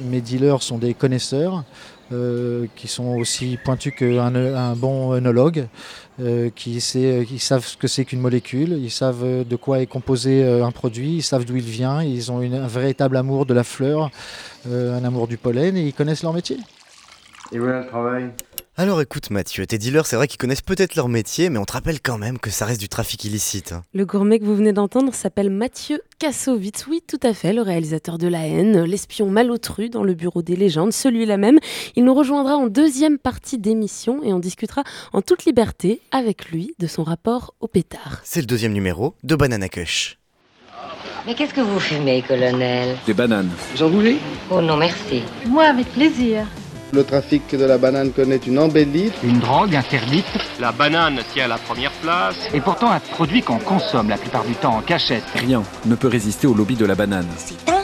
Mes dealers sont des connaisseurs euh, qui sont aussi pointus qu'un un bon œnologue, euh, qui, sait, qui savent ce que c'est qu'une molécule, ils savent de quoi est composé un produit, ils savent d'où il vient, ils ont un véritable amour de la fleur, un amour du pollen et ils connaissent leur métier. Et voilà le travail. Alors écoute Mathieu, tes dealers, c'est vrai qu'ils connaissent peut-être leur métier, mais on te rappelle quand même que ça reste du trafic illicite. Le gourmet que vous venez d'entendre s'appelle Mathieu Kassovitz. Oui, tout à fait, le réalisateur de La haine, l'espion malotru dans le bureau des légendes, celui-là même. Il nous rejoindra en deuxième partie d'émission et on discutera en toute liberté avec lui de son rapport au pétard. C'est le deuxième numéro de Banana Kush. Mais qu'est-ce que vous fumez, colonel? Des bananes. Vous en voulez Oh non, merci. Moi, avec plaisir. Le trafic de la banane connaît une embellie. Une drogue interdite La banane tient la première place. est pourtant un produit qu'on consomme la plupart du temps en cachette. Rien ne peut résister au lobby de la banane. C'est un fléau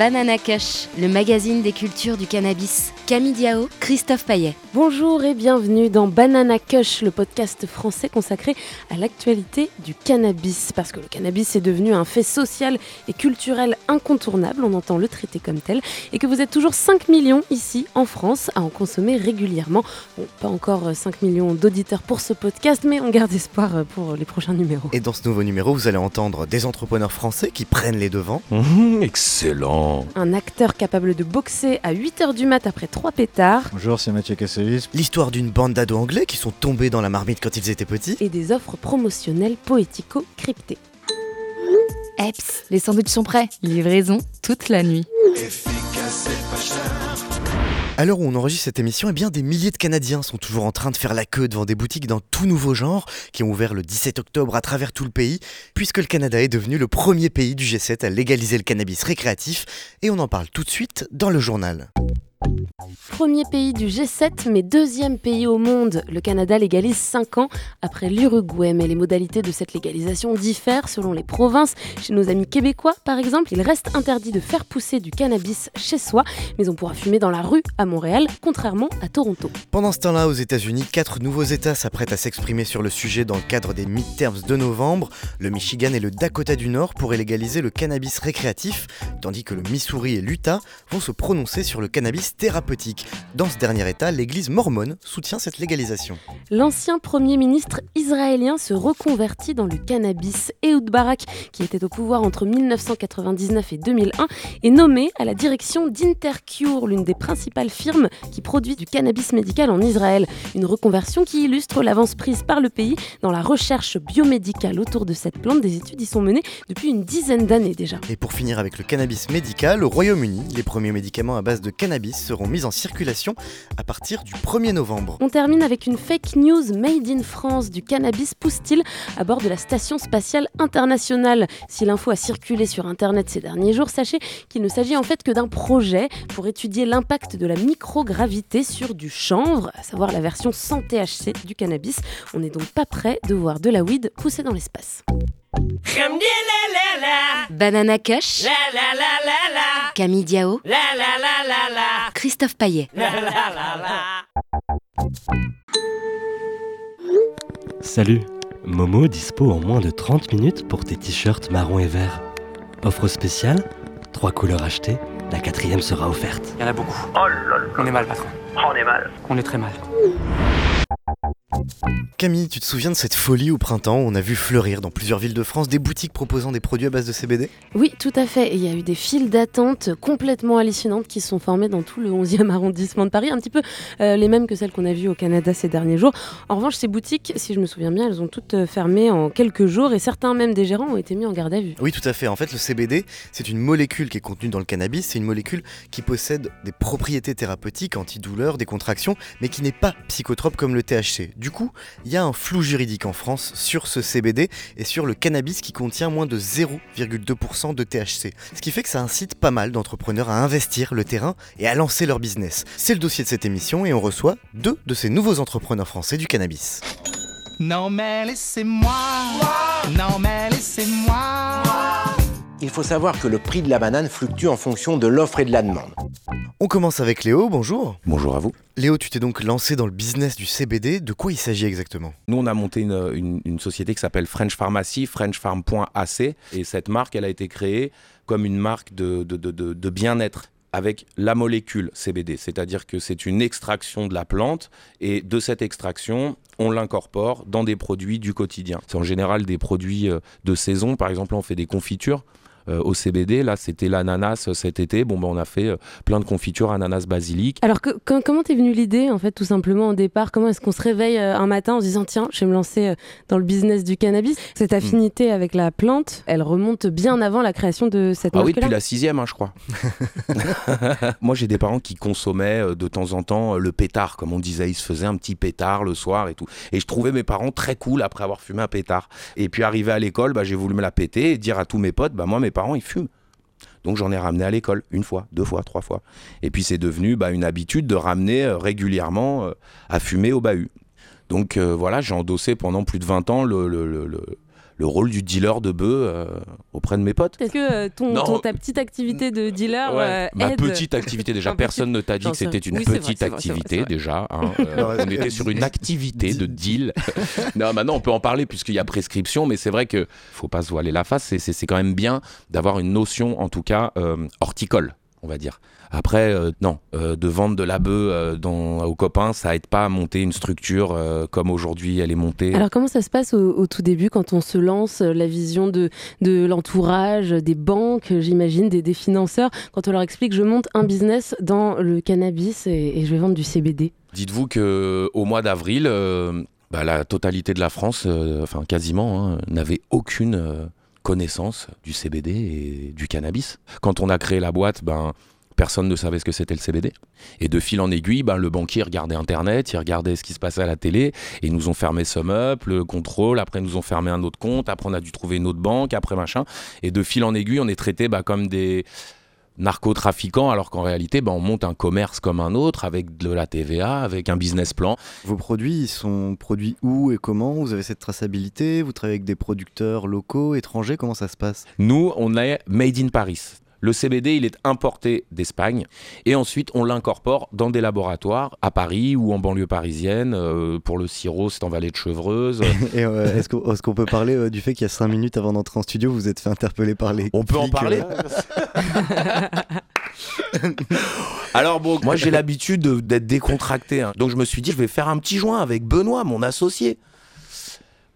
Banana Kush, le magazine des cultures du cannabis. Camille Diao, Christophe Paillet. Bonjour et bienvenue dans Banana Kush, le podcast français consacré à l'actualité du cannabis. Parce que le cannabis est devenu un fait social et culturel incontournable, on entend le traiter comme tel, et que vous êtes toujours 5 millions ici en France à en consommer régulièrement. Bon, pas encore euh, 5 millions d'auditeurs pour ce podcast, mais on garde espoir pour les prochains numéros. Et dans ce nouveau numéro, vous allez entendre des entrepreneurs français qui prennent les devants, Mmh, excellent. Un acteur capable de boxer à 8h du mat après 3 pétards, Bonjour, c'est Mathieu Kassovitz. l'histoire d'une bande d'ados anglais qui sont tombés dans la marmite quand ils étaient petits, et des offres promotionnelles poético-cryptées. Eps, les sandwichs sont prêts. Livraison toute la nuit. À l'heure où on enregistre cette émission, eh bien des milliers de Canadiens sont toujours en train de faire la queue devant des boutiques d'un tout nouveau genre qui ont ouvert le 17 octobre à travers tout le pays, puisque le Canada est devenu le premier pays du G7 à légaliser le cannabis récréatif, et on en parle tout de suite dans le journal. Premier pays du G7, mais deuxième pays au monde. Le Canada légalise 5 ans après l'Uruguay, mais les modalités de cette légalisation diffèrent selon les provinces. Chez nos amis québécois, par exemple, il reste interdit de faire pousser du cannabis chez soi, mais on pourra fumer dans la rue à Montréal, contrairement à Toronto. Pendant ce temps-là, aux États-Unis, quatre nouveaux États s'apprêtent à s'exprimer sur le sujet dans le cadre des midterms de novembre. Le Michigan et le Dakota du Nord pourraient légaliser le cannabis récréatif, tandis que le Missouri et l'Utah vont se prononcer sur le cannabis thérapeutique. Dans ce dernier État, l'Église mormone soutient cette légalisation. L'ancien Premier ministre israélien se reconvertit dans le cannabis. Ehud Barak, qui était au pouvoir entre 1999 et 2001, est nommé à la direction d'Intercure, l'une des principales firmes qui produit du cannabis médical en Israël. Une reconversion qui illustre l'avance prise par le pays dans la recherche biomédicale autour de cette plante. Des études y sont menées depuis une dizaine d'années déjà. Et pour finir avec le cannabis médical, au Royaume-Uni, les premiers médicaments à base de cannabis seront mis en circulation à partir du 1er novembre. On termine avec une fake news made in France. Du cannabis pousse-t-il à bord de la Station spatiale internationale Si l'info a circulé sur Internet ces derniers jours, sachez qu'il ne s'agit en fait que d'un projet pour étudier l'impact de la microgravité sur du chanvre, à savoir la version sans THC du cannabis. On n'est donc pas prêt de voir de la weed pousser dans l'espace. Banana Kush. Camille Diao. Christophe Paillet. Salut Momo dispo en moins de 30 minutes pour tes t-shirts marron et vert. Offre spéciale, trois couleurs achetées, la quatrième sera offerte. Il y en a beaucoup. Oh On est mal, patron. on est mal. On est très mal. Camille, tu te souviens de cette folie au printemps? Où on a vu fleurir dans plusieurs villes de France des boutiques proposant des produits à base de CBD Oui, tout à fait. Et il y a eu des files d'attente complètement hallucinantes qui se sont formées dans tout le 11e arrondissement de Paris, un petit peu euh, les mêmes que celles qu'on a vues au Canada ces derniers jours. En revanche, ces boutiques, si je me souviens bien, elles ont toutes euh, fermé en quelques jours et certains même des gérants ont été mis en garde à vue. Oui, tout à fait. En fait, le CBD, c'est une molécule qui est contenue dans le cannabis. C'est une molécule qui possède des propriétés thérapeutiques, antidouleurs, des contractions, mais qui n'est pas psychotrope comme le THC. Du coup, il y a un flou juridique en France sur ce CBD et sur le cannabis qui contient moins de 0,2% de THC. Ce qui fait que ça incite pas mal d'entrepreneurs à investir le terrain et à lancer leur business. C'est le dossier de cette émission et on reçoit deux de ces nouveaux entrepreneurs français du cannabis. Non mais laissez-moi, non mais laissez-moi, il faut savoir que le prix de la banane fluctue en fonction de l'offre et de la demande. On commence avec Léo, bonjour. Bonjour à vous. Léo, tu t'es donc lancé dans le business du CBD. De quoi il s'agit exactement? Nous, on a monté une, une- une société qui s'appelle French Pharmacy, frenchfarm.ac. Et cette marque, elle a été créée comme une marque de, de- de- de- de bien-être avec la molécule CBD. C'est-à-dire que c'est une extraction de la plante et de cette extraction, on l'incorpore dans des produits du quotidien. C'est en général des produits euh, de saison. Par exemple, on fait des confitures. Euh, au CBD, là c'était l'ananas euh, cet été. Bon, ben, on a fait euh, plein de confitures ananas basilic. Alors, que- comment t'es venue l'idée, en fait, tout simplement, au départ? Comment est-ce qu'on se réveille euh, un matin en se disant, tiens, je vais me lancer euh, dans le business du cannabis? Cette affinité avec la plante, elle remonte bien avant la création de cette Ah oui, depuis la sixième, hein, je crois. Moi, j'ai des parents qui consommaient euh, de temps en temps euh, le pétard, comme on disait. Ils se faisaient un petit pétard le soir et tout. Et je trouvais mes parents très cool après avoir fumé un pétard. Et puis, arrivé à l'école, bah, j'ai voulu me la péter et dire à tous mes potes, bah, moi, mes parents, ils fument. Donc j'en ai ramené à l'école une fois, deux fois, trois fois. Et puis c'est devenu bah, une habitude de ramener euh, régulièrement euh, à fumer au bahut. Donc euh, voilà, j'ai endossé pendant plus de 20 ans le, le- le rôle du dealer de bœuf euh, auprès de mes potes. Est-ce que euh, ton, ta petite activité de dealer Ouais, euh, ma aide petite activité déjà. Personne ne t'a dit que c'était une Oui, petite vrai, vrai, activité vrai. déjà hein, euh, on était sur une activité de deal. Non maintenant on peut en parler puisqu'il y a prescription mais c'est vrai que faut pas se voiler la face. C'est- quand même bien d'avoir une notion en tout cas euh, horticole on va dire. Après euh, non euh, de vendre de la bœuf euh, dans- aux copains ça aide pas à monter une structure comme aujourd'hui elle est montée. Alors comment ça se passe au, au tout début quand on se lance, la vision de, de l'entourage, des banques, j'imagine, des, des financeurs, quand on leur explique je monte un business dans le cannabis et, et je vais vendre du CBD Dites-vous que au mois d'avril, bah, la totalité de la France, enfin quasiment, hein, n'avait aucune connaissance du CBD et du cannabis. Quand on a créé la boîte, ben personne ne savait ce que c'était le CBD. Et de fil en aiguille, ben, le banquier regardait Internet, il regardait ce qui se passait à la télé, et nous ont fermé SumUp, le contrôle, après nous ont fermé un autre compte, après on a dû trouver une autre banque, après machin. Et de fil en aiguille, on est traité bah, comme des narcotrafiquants, alors qu'en réalité, bah, on monte un commerce comme un autre, avec de la TVA, avec un business plan. Vos produits, ils sont produits où et comment? Vous avez cette traçabilité? Vous travaillez avec des producteurs locaux, étrangers? Comment ça se passe? Nous, on est made in Paris. Le CBD, il est importé d'Espagne et ensuite on l'incorpore dans des laboratoires à Paris ou en banlieue parisienne. Euh, pour le sirop, c'est en vallée de Chevreuse. Et euh, est-ce qu'on peut parler euh, du fait qu'il y a 5 minutes avant d'entrer en studio, vous vous êtes fait interpeller par les. On peut en parler Alors bon, moi j'ai l'habitude de- d'être décontracté. hein. Donc je me suis dit, je vais faire un petit joint avec Benoît, mon associé.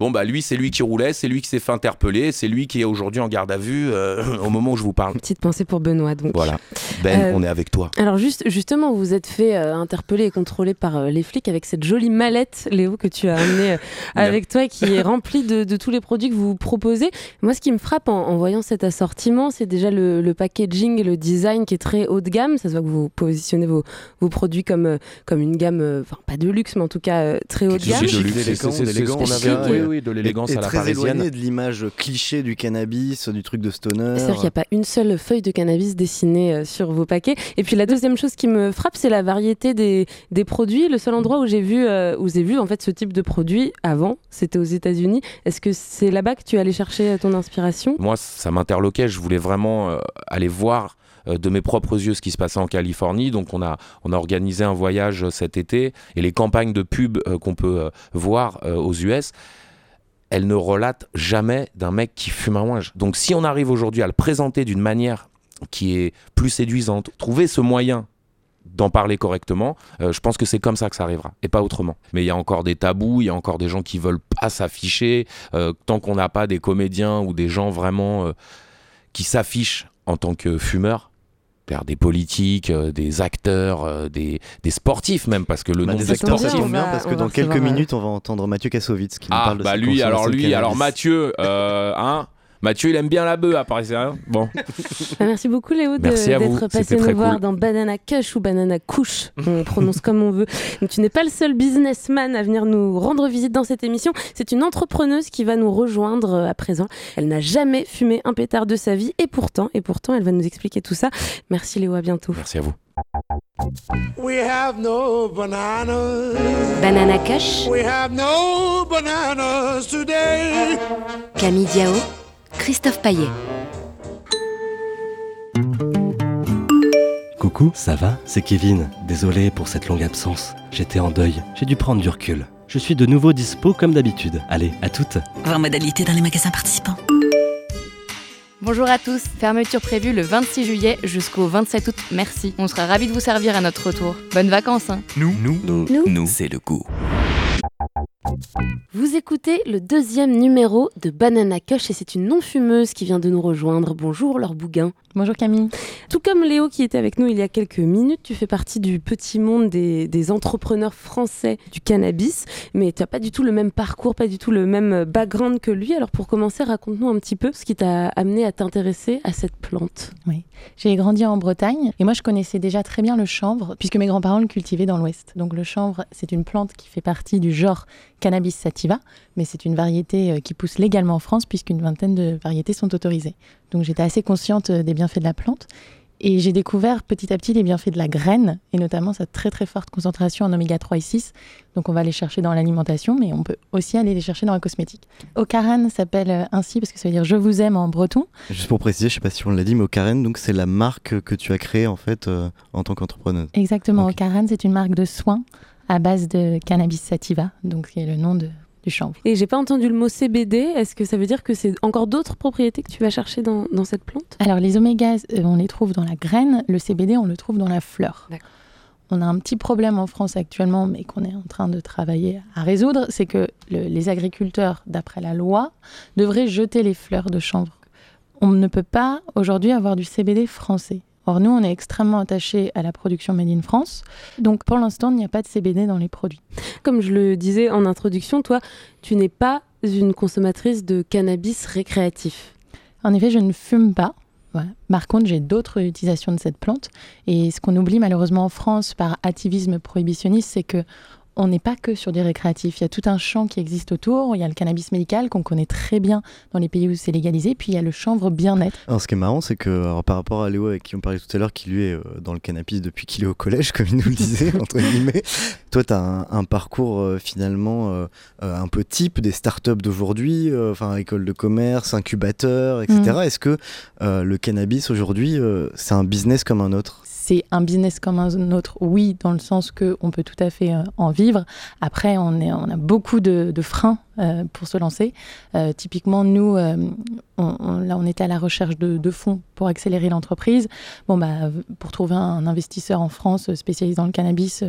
Bon bah lui, c'est lui qui roulait, c'est lui qui s'est fait interpeller, c'est lui qui est aujourd'hui en garde à vue euh, au moment où je vous parle. Petite pensée pour Benoît donc. Voilà. Ben, Euh, on est avec toi. Alors juste, justement, vous vous êtes fait euh, interpeller et contrôler par euh, les flics avec cette jolie mallette, Léo, que tu as amenée euh, avec toi, qui est remplie de, de tous les produits que vous proposez. Moi, ce qui me frappe en, en voyant cet assortiment, c'est déjà le, le packaging et le design qui est très haut de gamme. Ça se voit que vous positionnez vos, vos produits comme, euh, comme une gamme, euh, enfin pas de luxe, mais en tout cas euh, très haut de gamme. c'est- c'est- c'est ce qu'on d'élégance, avait- oui, de l'élégance à la très parisienne. éloigné de l'image cliché du cannabis, du truc de stoner. C'est-à-dire qu'il n'y a pas une seule feuille de cannabis dessinée euh, sur vos paquets. Et puis la deuxième chose qui me frappe, c'est la variété des, des produits. Le seul endroit où j'ai vu, euh, où j'ai vu en fait ce type de produit avant, c'était aux États-Unis. Est-ce que c'est là-bas que tu es allé chercher euh, ton inspiration? Moi, ça m'interloquait. Je voulais vraiment euh, aller voir de mes propres yeux ce qui se passait en Californie. Donc, on a, on a organisé un voyage cet été. Et les campagnes de pub euh, qu'on peut euh, voir euh, aux US, elles ne relatent jamais d'un mec qui fume un ouinge. Donc, si on arrive aujourd'hui à le présenter d'une manière qui est plus séduisante, trouver ce moyen d'en parler correctement, euh, je pense que c'est comme ça que ça arrivera, et pas autrement. Mais il y a encore des tabous, il y a encore des gens qui veulent pas s'afficher, euh, tant qu'on n'a pas des comédiens ou des gens vraiment euh, qui s'affichent en tant que fumeurs, des politiques, euh, des acteurs, euh, des, des sportifs même, parce que le Bah, nombre des de acteurs, ça sportifs... tombe bien parce que dans quelques minutes, on va entendre Mathieu Kassovitz qui nous Ah, parle de bah lui, alors lui, alors. Mathieu, euh, hein Mathieu, il aime bien la bœuf, à Paris, c'est rien Bon. Ah, Merci beaucoup Léo d'être passé nous voir cool. dans Banana Kush ou Banana Couche, on prononce comme on veut. Donc, tu n'es pas le seul businessman à venir nous rendre visite dans cette émission. C'est une entrepreneuse qui va nous rejoindre euh, à présent. Elle n'a jamais fumé un pétard de sa vie et pourtant, et pourtant, elle va nous expliquer tout ça. Merci Léo, à bientôt. Merci à vous. We have no bananas. Banana Kush, We have no bananas today. Camille Diao, Christophe Paillet. Coucou, ça va? C'est Kevin. Désolé pour cette longue absence. J'étais en deuil. J'ai dû prendre du recul. Je suis de nouveau dispo comme d'habitude. Allez, à toutes. 20 modalités dans les magasins participants. Bonjour à tous. Fermeture prévue le 26 juillet jusqu'au 27 août. Merci. On sera ravis de vous servir à notre retour. Bonnes vacances. Hein. Nous, nous, nous, nous, nous. c'est le coup. Vous écoutez le deuxième numéro de Banana Cush et c'est une non-fumeuse qui vient de nous rejoindre. Bonjour Laure Bouguin. Bonjour Camille. Tout comme Léo qui était avec nous il y a quelques minutes, tu fais partie du petit monde des, des entrepreneurs français du cannabis, mais tu n'as pas du tout le même parcours, pas du tout le même background que lui. Alors pour commencer, raconte-nous un petit peu ce qui t'a amené à t'intéresser à cette plante. Oui, j'ai grandi en Bretagne et moi je connaissais déjà très bien le chanvre puisque mes grands-parents le cultivaient dans l'Ouest. Donc le chanvre, c'est une plante qui fait partie du genre Cannabis sativa, mais c'est une variété euh, qui pousse légalement en France puisqu'une vingtaine de variétés sont autorisées. Donc j'étais assez consciente euh, des bienfaits de la plante. Et j'ai découvert petit à petit les bienfaits de la graine, et notamment sa très très forte concentration en oméga 3 et 6. Donc on va les chercher dans l'alimentation, mais on peut aussi aller les chercher dans la cosmétique. Ocaran s'appelle euh, ainsi parce que ça veut dire je vous aime en breton. Juste pour préciser, je sais pas si on l'a dit, mais Ocaran, donc c'est la marque que tu as créée en fait en tant qu'entrepreneuse. Exactement, okay. Ocaran c'est une marque de soins à base de cannabis sativa, donc qui est le nom de, du chanvre. Et j'ai pas entendu le mot CBD. Est-ce que ça veut dire que c'est encore d'autres propriétés que tu vas chercher dans, dans cette plante? Alors les omégas, euh, on les trouve dans la graine. Le CBD, on le trouve dans la fleur. On a un petit problème en France actuellement, mais qu'on est en train de travailler à résoudre, c'est que le, les agriculteurs, d'après la loi, devraient jeter les fleurs de chanvre. On ne peut pas aujourd'hui avoir du CBD français. Or, nous, on est extrêmement attachés à la production Made in France. Donc, pour l'instant, il n'y a pas de CBD dans les produits. Comme je le disais en introduction, toi, tu n'es pas une consommatrice de cannabis récréatif. En effet, je ne fume pas. Voilà. Par contre, j'ai d'autres utilisations de cette plante. Et ce qu'on oublie malheureusement en France par activisme prohibitionniste, c'est que on n'est pas que sur du récréatif. Il y a tout un champ qui existe autour. Il y a le cannabis médical qu'on connaît très bien dans les pays où c'est légalisé. Puis il y a le chanvre bien-être. Alors, ce qui est marrant, c'est que alors, par rapport à Léo, avec qui on parlait tout à l'heure, qui lui est euh, dans le cannabis depuis qu'il est au collège, comme il nous le disait, entre guillemets, toi, tu as un, un, parcours euh, finalement euh, un peu type des startups d'aujourd'hui, euh, enfin, école de commerce, incubateur, etc. Mmh. Est-ce que le cannabis aujourd'hui, c'est un business comme un autre? C'est un business comme un autre, oui, dans le sens qu'on peut tout à fait en vivre. Après, on, a beaucoup de, freins euh, pour se lancer. Euh, typiquement, nous, euh, on, là, on était à la recherche de, de fonds pour accélérer l'entreprise. Bon, bah, pour trouver un investisseur en France spécialisé dans le cannabis,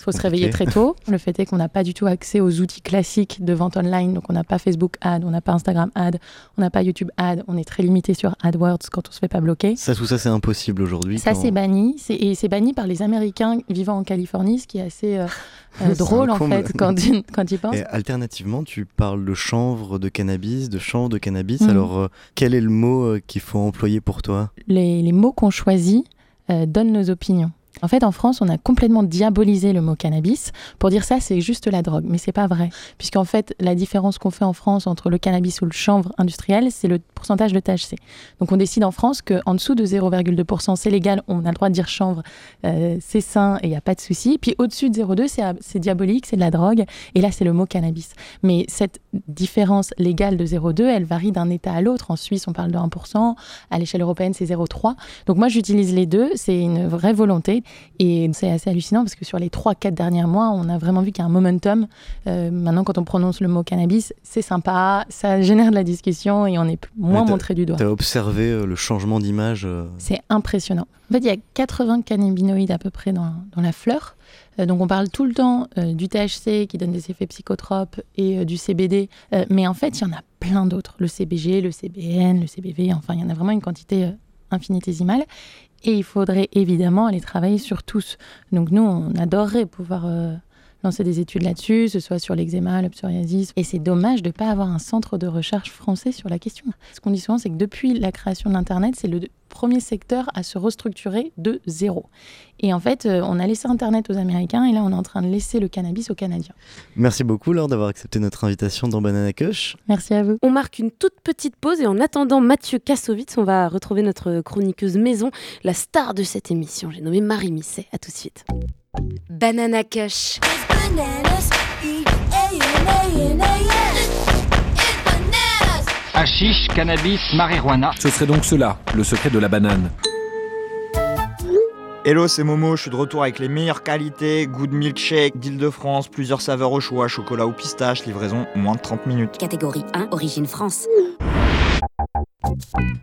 il faut se réveiller très tôt. Le fait est qu'on n'a pas du tout accès aux outils classiques de vente online. Donc, on n'a pas Facebook Ad, on n'a pas Instagram Ad, on n'a pas YouTube Ad. On est très limité sur AdWords quand on se fait pas bloquer. Ça, tout ça, c'est impossible aujourd'hui. Ça, quand... c'est banni. Et c'est banni par les Américains vivant en Californie, ce qui est assez euh, euh, drôle, en fait, quand, tu, quand tu y penses. Et alternativement, tu parles de chanvre de cannabis, de chanvre de cannabis. Mmh. Alors, euh, quel est le mot qu'il faut employer pour toi? Les, les, mots qu'on choisit donnent nos opinions. En fait, en France, on a complètement diabolisé le mot cannabis pour dire ça, c'est juste la drogue. Mais c'est pas vrai. Puisqu'en fait, la différence qu'on fait en France entre le cannabis ou le chanvre industriel, c'est le pourcentage de THC. Donc, on décide en France qu'en dessous de 0,2%, c'est légal, on a le droit de dire chanvre, euh, c'est sain et il n'y a pas de souci. Puis au-dessus de 0,2, c'est diabolique, c'est de la drogue. Et là, c'est le mot cannabis. Mais cette différence légale de 0,2, elle varie d'un État à l'autre. En Suisse, on parle de 1%. À l'échelle européenne, c'est 0,3. Donc, moi, j'utilise les deux. C'est une vraie volonté. Et c'est assez hallucinant parce que sur les 3-4 derniers mois, on a vraiment vu qu'il y a un momentum. Euh, maintenant, quand on prononce le mot cannabis, c'est sympa, ça génère de la discussion et on est moins montré du doigt. Tu as observé euh, le changement d'image euh... C'est impressionnant. En fait, il y a 80 cannabinoïdes à peu près dans, dans la fleur. Euh, donc on parle tout le temps euh, du THC qui donne des effets psychotropes et euh, du CBD, mais en fait, il y en a plein d'autres. Le CBG, le CBN, le CBV, enfin, il y en a vraiment une quantité infinitésimale. Et il faudrait évidemment aller travailler sur tous. Donc nous, on adorerait pouvoir euh, lancer des études là-dessus, ce soit sur l'eczéma, le psoriasis. Et c'est dommage de ne pas avoir un centre de recherche français sur la question. Ce qu'on dit souvent, c'est que depuis la création de l'Internet, c'est le premier secteur à se restructurer de zéro. Et en fait, euh, on a laissé Internet aux Américains et là, on est en train de laisser le cannabis aux Canadiens. Merci beaucoup, Laure, d'avoir accepté notre invitation dans Banana Kush. Merci à vous. On marque une toute petite pause et en attendant Mathieu Kassovitz, on va retrouver notre chroniqueuse maison, la star de cette émission. J'ai nommé Marie Misset. À tout de suite. Banana Kush. Hashish, cannabis, marijuana. Ce serait donc cela, le secret de la banane. Hello, c'est Momo, je suis de retour avec les meilleures qualités, good milkshake d'Île-de-France, plusieurs saveurs au choix, chocolat ou pistache, livraison moins de 30 minutes. Catégorie 1, origine France.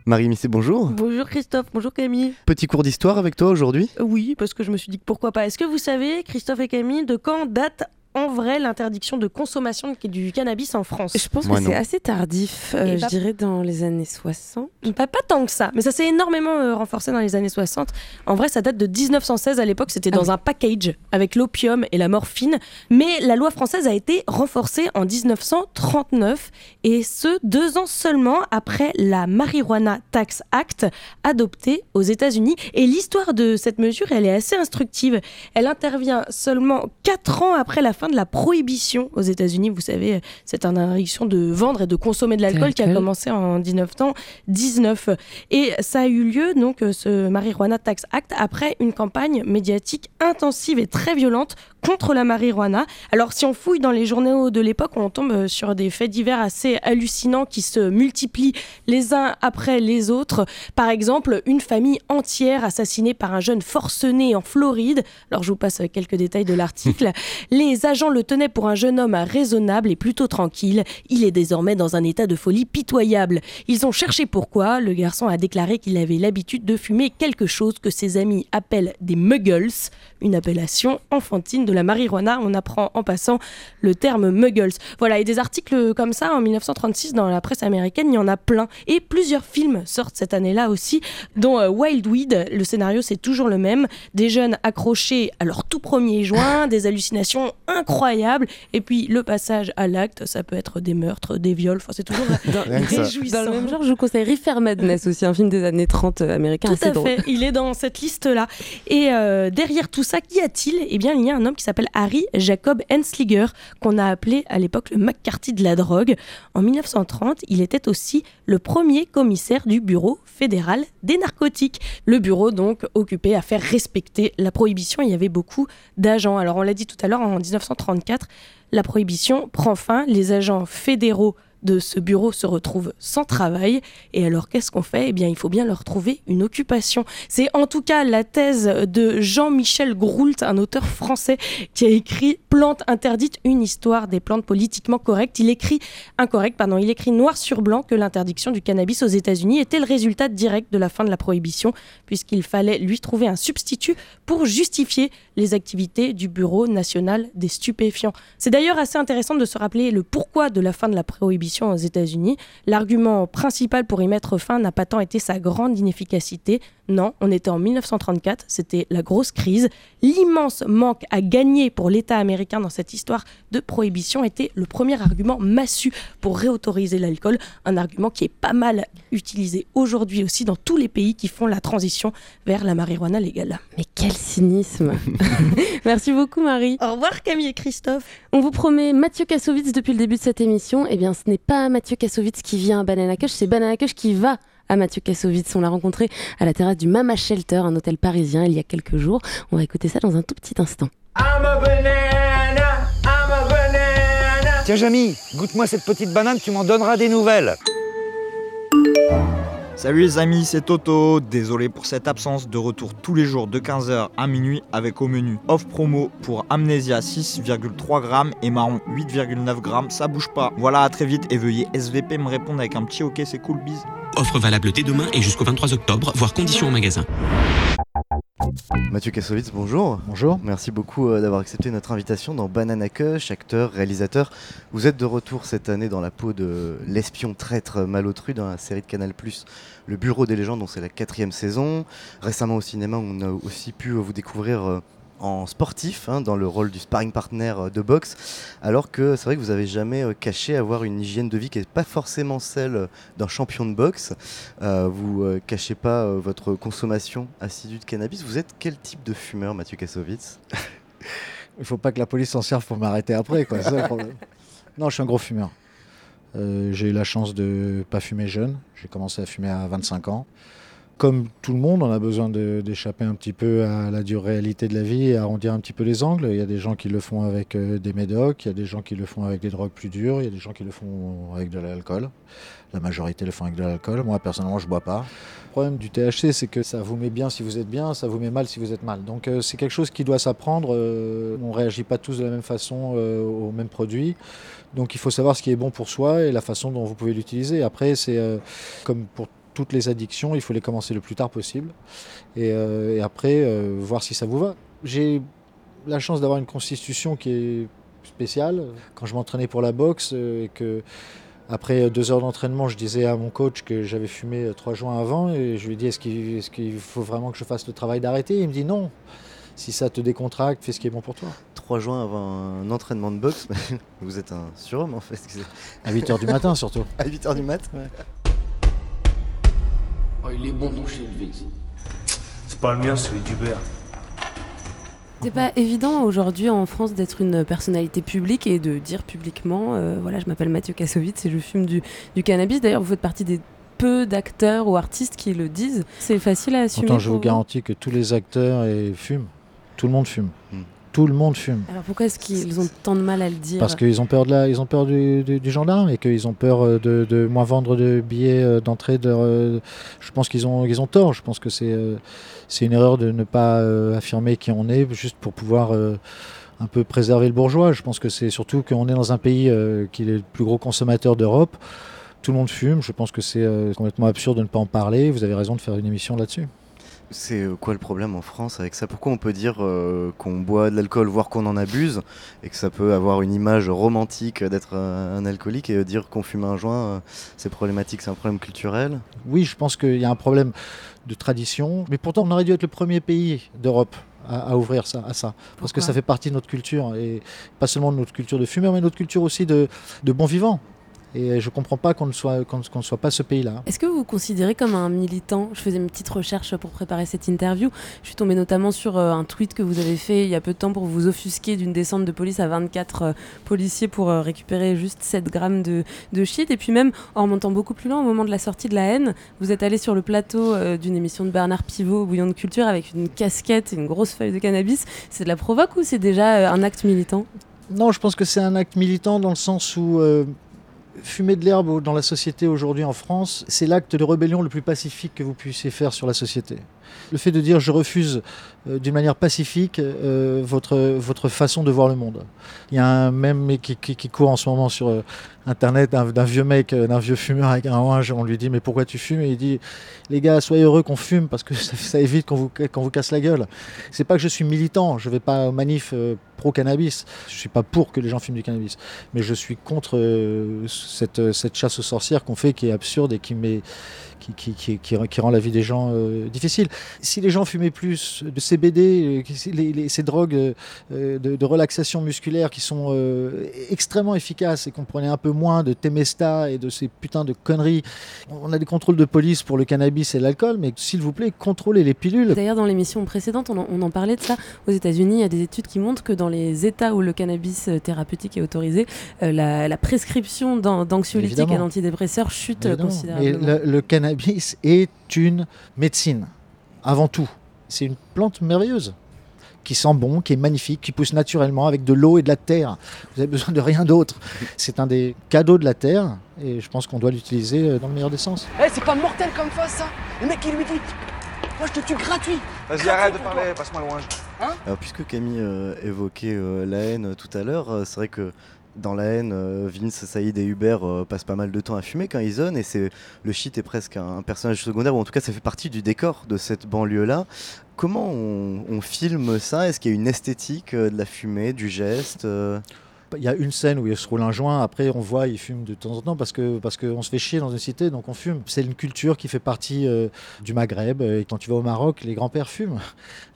Marie Missé, bonjour. Bonjour Christophe, bonjour Camille. Petit cours d'histoire avec toi aujourd'hui Oui, parce que je me suis dit que pourquoi pas. Est-ce que vous savez, Christophe et Camille, de quand date en vrai l'interdiction de consommation du cannabis en France Je pense que c'est assez tardif, euh, je dirais dans les années 60. Pas, pas tant que ça, mais ça s'est énormément euh, renforcé dans les années 60. En vrai, ça date de 1916 à l'époque, c'était dans un package avec l'opium et la morphine. Mais la loi française a été renforcée en 1939 et ce, deux ans seulement après la Marijuana Tax Act adoptée aux États-Unis. Et l'histoire de cette mesure, elle est assez instructive. Elle intervient seulement quatre ans après la fin de la prohibition aux États-Unis. Vous savez, cette interdiction de vendre et de consommer de l'alcool qui a commencé en 1919. Et ça a eu lieu, donc, ce Marijuana Tax Act, après une campagne médiatique intensive et très violente contre la marijuana. Alors si on fouille dans les journaux de l'époque, on tombe sur des faits divers assez hallucinants qui se multiplient les uns après les autres. Par exemple, une famille entière assassinée par un jeune forcené en Floride. Alors je vous passe quelques détails de l'article. les agents le tenaient pour un jeune homme raisonnable et plutôt tranquille. Il est désormais dans un état de folie pitoyable. Ils ont cherché pourquoi. Le garçon a déclaré qu'il avait l'habitude de fumer quelque chose que ses amis appellent des muggles, une appellation enfantine de la marijuana. On apprend en passant le terme muggles. Voilà, et des articles comme ça en 1936 dans la presse américaine, il y en a plein. Et plusieurs films sortent cette année-là aussi, dont euh, Wild Weed. Le scénario, c'est toujours le même. Des jeunes accrochés à leur tout premier joint, des hallucinations incroyables. Et puis le passage à l'acte, ça peut être des meurtres, des viols. Enfin, c'est toujours dans, réjouissant. Dans le même genre, je vous conseille Reefer Madness aussi, un film des années 30 euh, américain. Tout à fait. Il est dans cette liste-là. Et euh, derrière tout ça, qu'y a-t-il? Eh bien, il y a un homme qui s'appelle Harry Jacob Hensliger, qu'on a appelé à l'époque le McCarthy de la drogue. En 1930, il était aussi le premier commissaire du Bureau fédéral des narcotiques. Le bureau, donc, occupé à faire respecter la prohibition. Il y avait beaucoup d'agents. Alors, on l'a dit tout à l'heure, en 1934, la prohibition prend fin. Les agents fédéraux de ce bureau se retrouvent sans travail. Et alors, qu'est-ce qu'on fait? Eh bien, il faut bien leur trouver une occupation. C'est en tout cas la thèse de Jean-Michel Groult, un auteur français qui a écrit Plantes interdites, une histoire des plantes politiquement correctes. Il écrit incorrect, pardon, il écrit noir sur blanc que l'interdiction du cannabis aux États-Unis était le résultat direct de la fin de la prohibition, puisqu'il fallait lui trouver un substitut pour justifier les activités du Bureau national des stupéfiants. C'est d'ailleurs assez intéressant de se rappeler le pourquoi de la fin de la prohibition aux États-Unis. L'argument principal pour y mettre fin n'a pas tant été sa grande inefficacité. Non, on était en 1934, c'était la grosse crise. L'immense manque à gagner pour l'État américain dans cette histoire de prohibition était le premier argument massu pour réautoriser l'alcool, un argument qui est pas mal utilisé aujourd'hui aussi dans tous les pays qui font la transition vers la marijuana légale. Mais quel cynisme Merci beaucoup Marie. Au revoir Camille et Christophe. On vous promet Mathieu Kassovitz depuis le début de cette émission. Eh bien, ce n'est pas Mathieu Kassovitz qui vient à Banana Cush, c'est Banana Cush qui va à Mathieu Kassovitz. On l'a rencontré à la terrasse du Mama Shelter, un hôtel parisien, il y a quelques jours. On va écouter ça dans un tout petit instant. Tiens, Jamy, goûte-moi cette petite banane, tu m'en donneras des nouvelles. Salut les amis, c'est Toto. Désolé pour cette absence de retour tous les jours de 15h à minuit avec au menu off promo pour Amnesia 6,3 grammes et Marron 8,9 grammes. Ça bouge pas. Voilà, à très vite et veuillez SVP me répondre avec un petit ok, c'est cool, bise. Offre valable dès demain et jusqu'au 23 octobre, voire conditions en magasin. Mathieu Kassovitz, bonjour. Bonjour. Merci beaucoup euh, d'avoir accepté notre invitation dans Banana Cush, acteur, réalisateur. Vous êtes de retour cette année dans la peau de l'espion traître malotru dans la série de Canal+, Le Bureau des légendes, dont c'est la quatrième saison. Récemment au cinéma, on a aussi pu vous découvrir euh, en sportif, hein, dans le rôle du sparring partner euh, de boxe, alors que c'est vrai que vous avez jamais euh, caché avoir une hygiène de vie qui n'est pas forcément celle euh, d'un champion de boxe. Euh, vous euh, cachez pas votre consommation assidue de cannabis. Vous êtes quel type de fumeur, Mathieu Kassovitz? Il faut pas que la police s'en serve pour m'arrêter après, quoi. ça le. Non, je suis un gros fumeur. Euh, j'ai eu la chance de pas fumer jeune. J'ai commencé à fumer à 25 ans. Comme tout le monde, on a besoin d'échapper un petit peu à la dure réalité de la vie et arrondir un petit peu les angles. Il y a des gens qui le font avec euh, des médocs, il y a des gens qui le font avec des drogues plus dures, il y a des gens qui le font avec de l'alcool. La majorité le font avec de l'alcool. Moi, personnellement, je bois pas. Le problème du THC, c'est que ça vous met bien si vous êtes bien, ça vous met mal si vous êtes mal. Donc, euh, c'est quelque chose qui doit s'apprendre. Euh, on réagit pas tous de la même façon au même produit. Donc, il faut savoir ce qui est bon pour soi et la façon dont vous pouvez l'utiliser. Après, c'est comme pour toutes les addictions, il faut les commencer le plus tard possible et, euh, après euh, voir si ça vous va. J'ai la chance d'avoir une constitution qui est spéciale. Quand je m'entraînais pour la boxe euh, et que après deux heures d'entraînement, je disais à mon coach que j'avais fumé trois joints avant et je lui ai dit est-ce qu'il faut vraiment que je fasse le travail d'arrêter? Il me dit non. Si ça te décontracte, fais ce qui est bon pour toi. Trois joints avant un entraînement de boxe, vous êtes un surhomme en fait. À 8h du matin surtout. à 8h du mat Oh, il est bon ton chez le C'est pas le mien, c'est celui d'Hubert. C'est pas évident aujourd'hui en France d'être une personnalité publique et de dire publiquement euh, voilà, je m'appelle Mathieu Kassovitz et je fume du, du cannabis. D'ailleurs, vous faites partie des peu d'acteurs ou artistes qui le disent. C'est facile à assumer. Pourtant, je vous garantis que tous les acteurs fument. Tout le monde fume. Hmm tout le monde fume. Alors pourquoi est-ce qu'ils ont tant de mal à le dire Parce qu'ils ont peur de la, ils ont peur du, gendarme et qu'ils ont peur euh, de, moins vendre de billets euh, d'entrée. De, euh, je pense qu'ils ont, ils ont tort. Je pense que c'est, c'est une erreur de ne pas affirmer qui on est juste pour pouvoir un peu préserver le bourgeois. Je pense que c'est surtout qu'on est dans un pays qui est le plus gros consommateur d'Europe. Tout le monde fume. Je pense que c'est complètement absurde de ne pas en parler. Vous avez raison de faire une émission là-dessus. C'est euh, quoi le problème en France avec ça? Pourquoi on peut dire euh, qu'on boit de l'alcool, voire qu'on en abuse, et que ça peut avoir une image romantique d'être un, alcoolique, et dire qu'on fume un joint, euh, c'est problématique, c'est un problème culturel? Oui, je pense qu'il y a un problème de tradition, mais pourtant on aurait dû être le premier pays d'Europe à, ouvrir ça, à ça. Parce que ça fait partie de notre culture, et pas seulement de notre culture de fumeur, mais de notre culture aussi de, de bon vivant. Et je ne comprends pas qu'on ne, soit, qu'on, ne soit pas ce pays-là. Est-ce que vous vous considérez comme un militant? Je faisais une petite recherche pour préparer cette interview. Je suis tombée notamment sur euh, un tweet que vous avez fait il y a peu de temps pour vous offusquer d'une descente de police à 24 euh, policiers pour euh, récupérer juste 7 grammes de, de, shit. Et puis même, en remontant beaucoup plus loin, au moment de la sortie de La haine, vous êtes allé sur le plateau d'une émission de Bernard Pivot, Bouillon de Culture, avec une casquette et une grosse feuille de cannabis. C'est de la provoque ou c'est déjà un acte militant? Non, je pense que c'est un acte militant dans le sens où fumer de l'herbe dans la société aujourd'hui en France, c'est l'acte de rébellion le plus pacifique que vous puissiez faire sur la société. Le fait de dire je refuse euh, d'une manière pacifique euh, votre, votre façon de voir le monde. Il y a un même qui, qui, court en ce moment sur euh, internet d'un vieux mec, d'un vieux fumeur avec un orange. On lui dit mais pourquoi tu fumes? Et il dit les gars soyez heureux qu'on fume parce que ça, évite qu'on vous, vous casse la gueule. C'est pas que je suis militant, je vais pas au manif pro cannabis. Je suis pas pour que les gens fument du cannabis, mais je suis contre cette, cette chasse aux sorcières qu'on fait qui est absurde et qui met qui, qui, rend la vie des gens euh, difficile. Si les gens fumaient plus de CBD, euh, ces drogues euh, de, relaxation musculaire qui sont extrêmement efficaces et qu'on prenait un peu moins de Temesta et de ces putains de conneries, on a des contrôles de police pour le cannabis et l'alcool, mais s'il vous plaît, contrôlez les pilules. D'ailleurs, dans l'émission précédente, on en, parlait de ça. Aux États-Unis, il y a des études qui montrent que dans les États où le cannabis thérapeutique est autorisé, la, prescription d'anxiolytiques et d'antidépresseurs chute considérablement. le, le cannabis est une médecine, avant tout. C'est une plante merveilleuse qui sent bon, qui est magnifique, qui pousse naturellement avec de l'eau et de la terre. Vous avez besoin de rien d'autre. C'est un des cadeaux de la terre et je pense qu'on doit l'utiliser euh, dans le meilleur des sens. Eh, c'est pas mortel comme face ça Le mec qui lui dit Moi je te tue gratuit Vas-y, arrête de parler, passe-moi le Hein? Alors, puisque Camille euh, évoquait euh, la haine tout à l'heure, c'est vrai que dans la haine, euh, Vince, Saïd et Hubert euh, passent pas mal de temps à fumer quand ils zonent et c'est le shit est presque un, personnage secondaire ou en tout cas ça fait partie du décor de cette banlieue là. Comment on, filme ça? Est-ce qu'il y a une esthétique euh, de la fumée, du geste il y a une scène où il se roule un joint, après on voit, il fume de temps en temps parce que parce qu'on se fait chier dans une cité, donc on fume. C'est une culture qui fait partie du Maghreb. Et quand tu vas au Maroc, les grands-pères fument.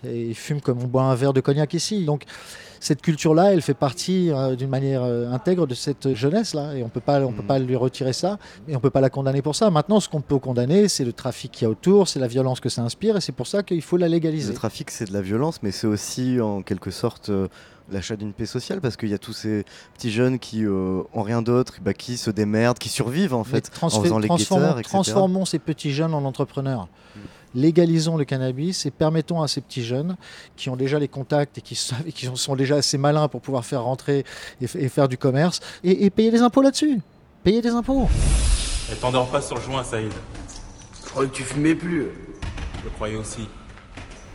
Et ils fument comme on boit un verre de cognac ici. Donc cette culture-là, elle fait partie euh, d'une manière euh, intègre de cette jeunesse-là, et on peut pas, on peut mm. pas lui retirer ça, et on peut pas la condamner pour ça. Maintenant, ce qu'on peut condamner, c'est le trafic qu'il y a autour, c'est la violence que ça inspire, et c'est pour ça qu'il faut la légaliser. Le trafic, c'est de la violence, mais c'est aussi en quelque sorte euh, l'achat d'une paix sociale parce qu'il y a tous ces petits jeunes qui ont rien d'autre, bah, qui se démerdent, qui survivent en fait en faisant les guetteurs, Transformons ces petits jeunes en entrepreneurs. Mm. Légalisons le cannabis et permettons à ces petits jeunes qui ont déjà les contacts et qui, savent, et qui sont déjà assez malins pour pouvoir faire rentrer et, et faire du commerce et, et payer des impôts là-dessus. Payer des impôts. Et t'endors pas sur le joint, Saïd. Je croyais que tu fumais plus. Je le croyais aussi.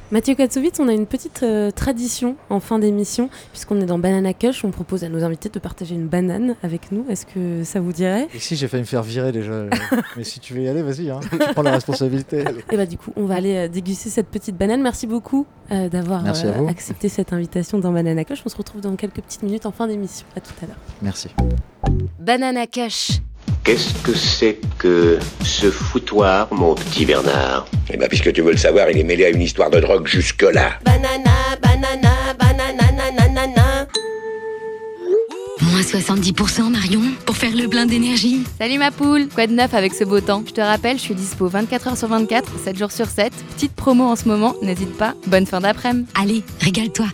Mathieu Katsovitz, on a une petite euh, tradition en fin d'émission, puisqu'on est dans Banana Cush, on propose à nos invités de partager une banane avec nous. Est-ce que ça vous dirait? Et si j'ai failli me faire virer déjà. Mais si tu veux y aller, vas-y, hein. tu prends la responsabilité. Et bah du coup, on va aller euh, déguster cette petite banane. Merci beaucoup euh, d'avoir accepté cette invitation dans Banana Cush. On se retrouve dans quelques petites minutes en fin d'émission. À tout à l'heure. Merci. Banana Cush. Qu'est-ce que c'est que ce foutoir, mon petit Bernard? Eh ben, puisque tu veux le savoir, il est mêlé à une histoire de drogue jusque-là. Banana, banana, banana, nanana. Moins 70% Marion, pour faire le plein d'énergie. Salut ma poule Quoi de neuf avec ce beau temps? Je te rappelle, je suis dispo 24h sur 24, 7 jours sur 7. Petite promo en ce moment, n'hésite pas. Bonne fin d'après-midi. Allez, régale-toi.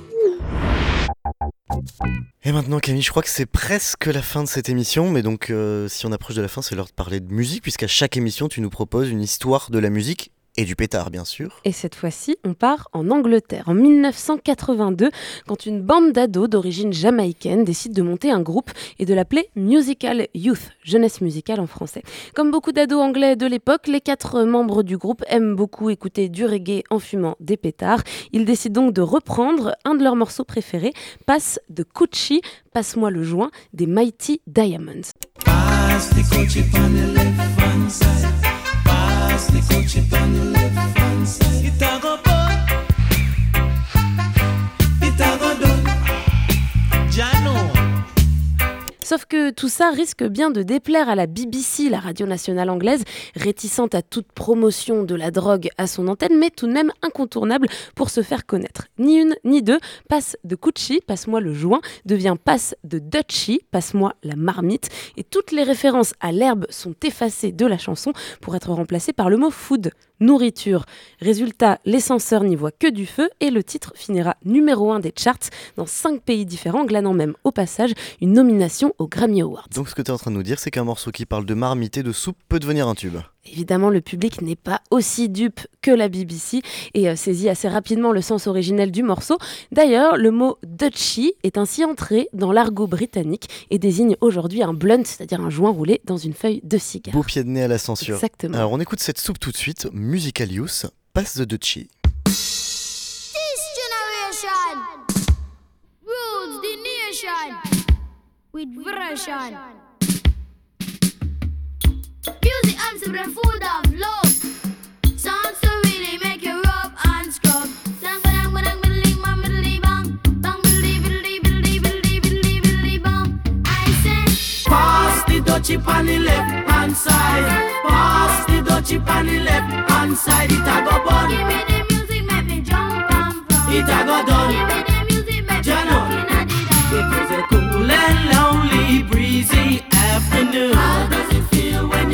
Et maintenant Camille, je crois que c'est presque la fin de cette émission, mais donc euh, si on approche de la fin, c'est l'heure de parler de musique, puisqu'à chaque émission, tu nous proposes une histoire de la musique et du pétard, bien sûr. Et cette fois-ci, on part en Angleterre, en 1982, quand une bande d'ados d'origine jamaïcaine décide de monter un groupe et de l'appeler Musical Youth, jeunesse musicale en français. Comme beaucoup d'ados anglais de l'époque, les quatre membres du groupe aiment beaucoup écouter du reggae en fumant des pétards. Ils décident donc de reprendre un de leurs morceaux préférés, Passe de Cucci, Passe-moi le joint, des Mighty Diamonds. Pass Honestly, coach, you on live fancy. You talk Sauf que tout ça risque bien de déplaire à la BBC, la radio nationale anglaise, réticente à toute promotion de la drogue à son antenne, mais tout de même incontournable pour se faire connaître. Ni une ni deux, passe de Cucci, passe-moi le joint, devient passe de Dutchy, passe-moi la marmite, et toutes les références à l'herbe sont effacées de la chanson pour être remplacées par le mot food, nourriture. Résultat, les censeurs n'y voient que du feu et le titre finira numéro 1 des charts dans 5 pays différents, glanant même au passage une nomination aux Grammy Awards. Donc ce que tu es en train de nous dire, c'est qu'un morceau qui parle de marmite et de soupe peut devenir un tube. Évidemment, le public n'est pas aussi dupe que la BBC et euh, saisit assez rapidement le sens originel du morceau. D'ailleurs, le mot Dutchy est ainsi entré dans l'argot britannique et désigne aujourd'hui un blunt, c'est-à-dire un joint roulé dans une feuille de cigare. Beau pied de nez à la censure. Exactement. Alors on écoute cette soupe tout de suite, Musical Youth, passe de Dutchy. This generation rules the nation with version. chip on the left hand side. Pass the dough chip the left hand side. It go bun. Give me the music, make me jump and pump. It go done. Give me the music, make me looking at it. It was a cool and lonely, breezy afternoon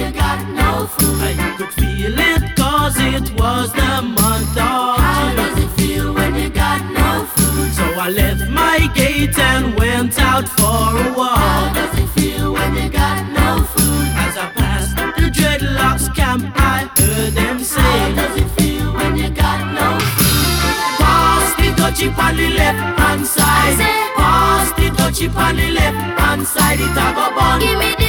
you got no food? You could feel it cause it was the month of How does it feel when you got no food? So I left my gate and went out for a walk. How does it feel when you got no food? As I passed the dreadlocks camp, I heard them say, How does it feel when you got no food? Pass the dutchie on the left hand side. Pass the dutchie on the left hand side. It a go bun. Give me the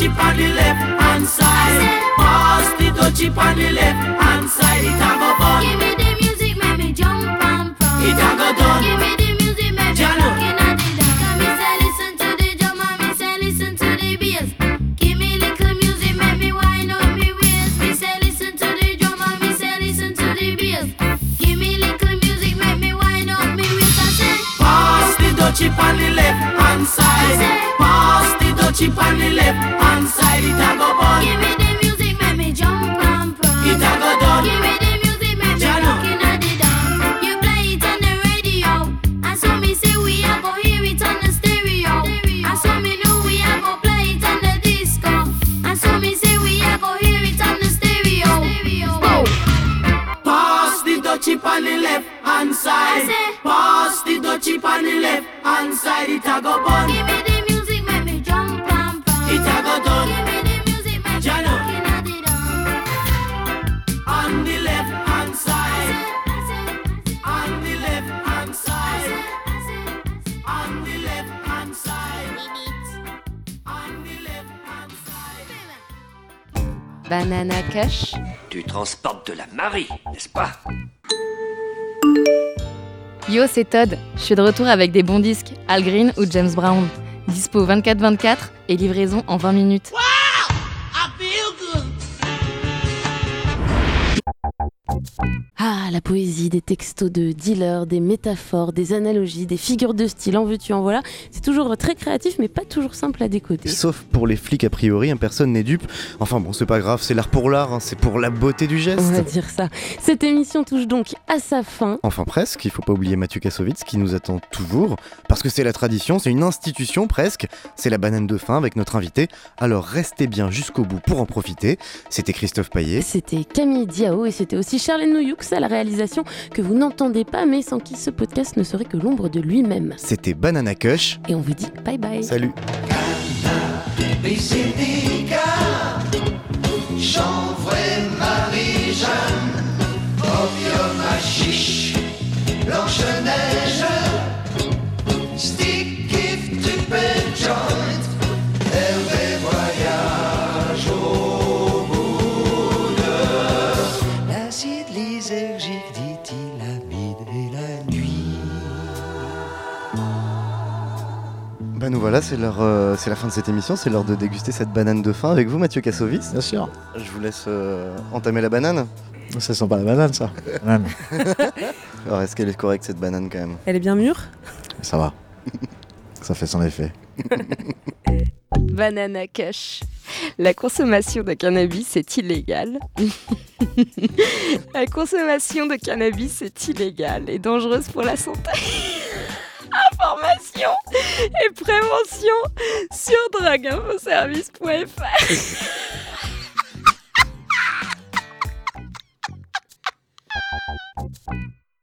Pass dutchie on the left hand side. Pass the dutchie on the left hand side. It a go fun. Give me the music, make me jump and from. It a go done. Give me the music, make me looking at the dawn. Come me say listen to the drum and me say listen to the bass. Give me little music, make me wind up me waist. Me say listen to the drum and me say listen to the bass. Give me little music, make me wind up me waist. I say Pass the dutchie on the left hand side. Chip on the left hand side, it a go bun. Give me the music, make me jump and prance. It a go done. Give me the music, make me rockin' at the dance. You play it on the radio, and so me say we a go hear it on the stereo. And so me know we a go play it on the disco. And so me say we a go hear it on the stereo. Whoa. Pass the dutchie on the left hand side. Pass the dutchie on the left hand side, it a go bun. Banana Kush. Tu transportes de la Marie, n'est-ce pas? Yo, c'est Todd. Je suis de retour avec des bons disques, Al Green ou James Brown. Dispo 24-24 et livraison en 20 minutes. Ah, la poésie, des textos de dealers, des métaphores, des analogies, des figures de style, en veux-tu, en voilà. C'est toujours très créatif, mais pas toujours simple à décoder. Sauf pour les flics, a priori, hein, personne n'est dupe. Enfin bon, c'est pas grave, c'est l'art pour l'art, hein, c'est pour la beauté du geste. On va dire ça. Cette émission touche donc à sa fin. Enfin presque, il faut pas oublier Mathieu Kassovitz qui nous attend toujours, parce que c'est la tradition, c'est une institution presque, c'est la banane de fin avec notre invité, alors restez bien jusqu'au bout pour en profiter. C'était Christophe Paillet. C'était Camille Diao et c'était aussi Charlène Noyoux à la réalisation que vous n'entendez pas, mais sans qui ce podcast ne serait que l'ombre de lui-même. C'était Banana Kush. Et on vous dit bye bye. Salut. Voilà, c'est l'heure, euh, c'est la fin de cette émission, c'est l'heure de déguster cette banane de fin avec vous Mathieu Kassovitz. Bien sûr. Je vous laisse euh, entamer la banane. Ça sent pas la banane, ça. Banane. Alors est-ce qu'elle est correcte cette banane quand même? Elle est bien mûre? Ça va. Ça fait son effet. Banana Kush. La consommation de cannabis est illégale. La consommation de cannabis est illégale et dangereuse pour la santé. Information et prévention sur dragueinfoservice.fr.